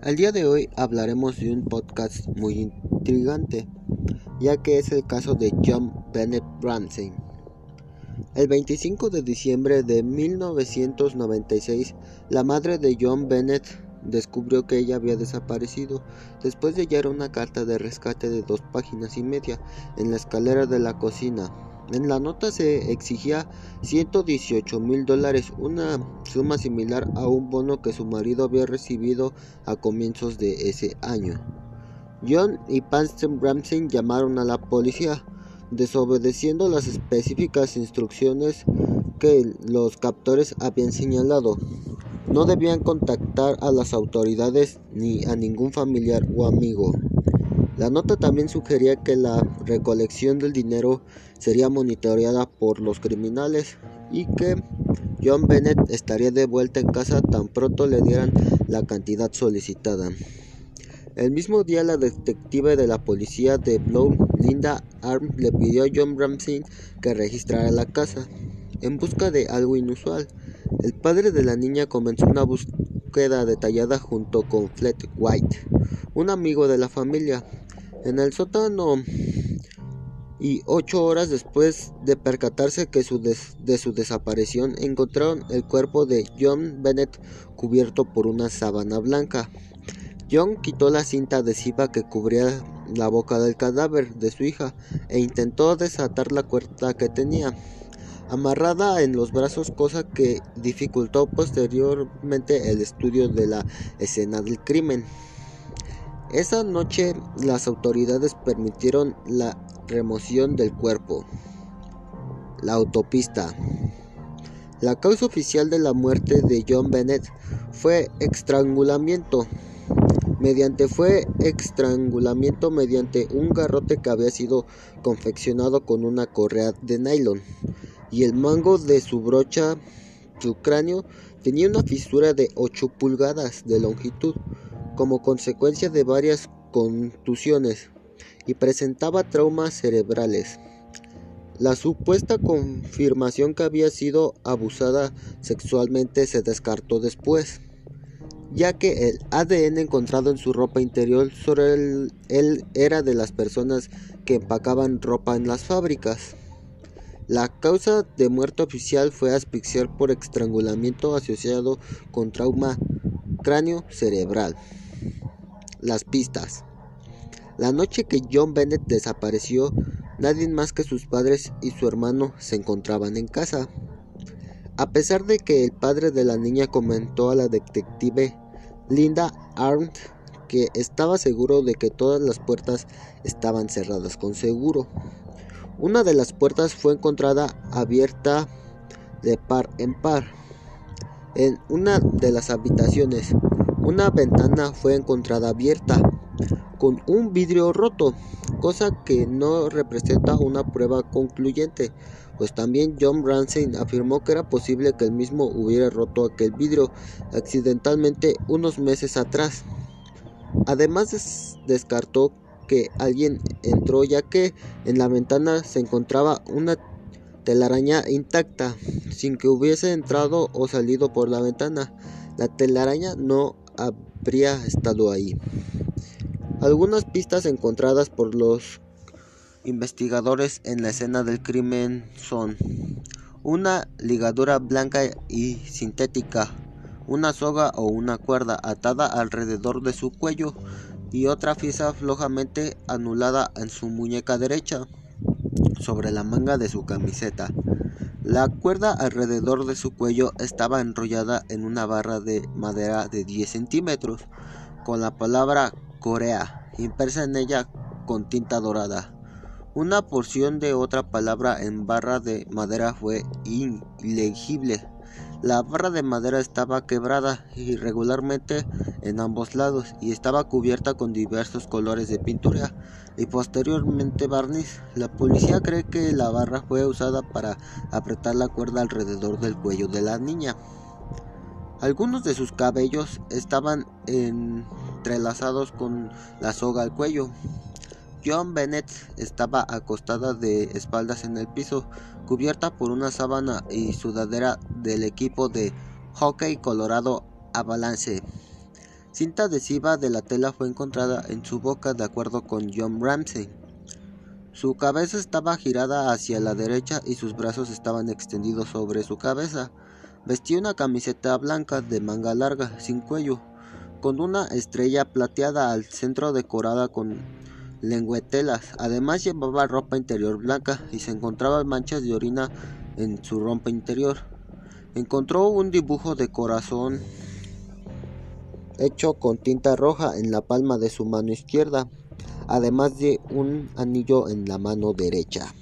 Al día de hoy hablaremos de un podcast muy intrigante, ya que es el caso de John Bennett Ramsey. El 25 de diciembre de 1996, la madre de John Bennett descubrió que ella había desaparecido después de hallar una carta de rescate de dos páginas y media en la escalera de la cocina en la nota se exigía 118 mil dólares, una suma similar a un bono que su marido había recibido a comienzos de ese año. John y Panston Ramsey llamaron a la policía, desobedeciendo las específicas instrucciones que los captores habían señalado. No debían contactar a las autoridades ni a ningún familiar o amigo. La nota también sugería que la recolección del dinero sería monitoreada por los criminales y que John Bennett estaría de vuelta en casa tan pronto le dieran la cantidad solicitada. El mismo día la detective de la policía de Blow, Linda Arm, le pidió a John Ramsey que registrara la casa en busca de algo inusual. El padre de la niña comenzó una búsqueda detallada junto con Flet White, un amigo de la familia, en el sótano y ocho horas después de percatarse que de su desaparición encontraron el cuerpo de John Bennett cubierto por una sábana blanca. John quitó la cinta adhesiva que cubría la boca del cadáver de su hija e intentó desatar la cuerda que tenía amarrada en los brazos, cosa que dificultó posteriormente el estudio de la escena del crimen. Esa noche las autoridades permitieron la remoción del cuerpo. La autopista. La causa oficial de la muerte de John Bennett fue estrangulamiento. Mediante fue estrangulamiento mediante un garrote que había sido confeccionado con una correa de nylon y el mango de su brocha, su cráneo tenía una fisura de 8 pulgadas de longitud como consecuencia de varias contusiones y presentaba traumas cerebrales. La supuesta confirmación que había sido abusada sexualmente se descartó después, ya que el ADN encontrado en su ropa interior sobre él, era de las personas que empacaban ropa en las fábricas. La causa de muerte oficial fue asfixiar por estrangulamiento asociado con trauma cráneo cerebral. Las pistas. La noche que John Bennett desapareció, nadie más que sus padres y su hermano se encontraban en casa. A pesar de que el padre de la niña comentó a la detective Linda Arndt que estaba seguro de que todas las puertas estaban cerradas con seguro. Una de las puertas fue encontrada abierta de par en par en una de las habitaciones. Una ventana fue encontrada abierta con un vidrio roto, cosa que no representa una prueba concluyente, pues también John Ramsey afirmó que era posible que él mismo hubiera roto aquel vidrio accidentalmente unos meses atrás. Además descartó que alguien entró ya que en la ventana se encontraba una telaraña intacta, sin que hubiese entrado o salido por la ventana. La telaraña no habría estado ahí. Algunas pistas encontradas por los investigadores en la escena del crimen son una ligadura blanca y sintética, una soga o una cuerda atada alrededor de su cuello y otra pieza flojamente anulada en su muñeca derecha sobre la manga de su camiseta. La cuerda alrededor de su cuello estaba enrollada en una barra de madera de 10 centímetros, con la palabra Corea impresa en ella con tinta dorada. Una porción de otra palabra en barra de madera fue ilegible. La barra de madera estaba quebrada irregularmente en ambos lados y estaba cubierta con diversos colores de pintura y posteriormente barniz. La policía cree que la barra fue usada para apretar la cuerda alrededor del cuello de la niña. Algunos de sus cabellos estaban entrelazados con la soga al cuello. John Bennett estaba acostada de espaldas en el piso, cubierta por una sábana y sudadera del equipo de hockey colorado Avalanche. Cinta adhesiva de la tela fue encontrada en su boca de acuerdo con John Ramsey. Su cabeza estaba girada hacia la derecha y sus brazos estaban extendidos sobre su cabeza. Vestía una camiseta blanca de manga larga, sin cuello, con una estrella plateada al centro decorada con lengüetelas. Además llevaba ropa interior blanca y se encontraban manchas de orina en su ropa interior. Encontró un dibujo de corazón hecho con tinta roja en la palma de su mano izquierda, además de un anillo en la mano derecha.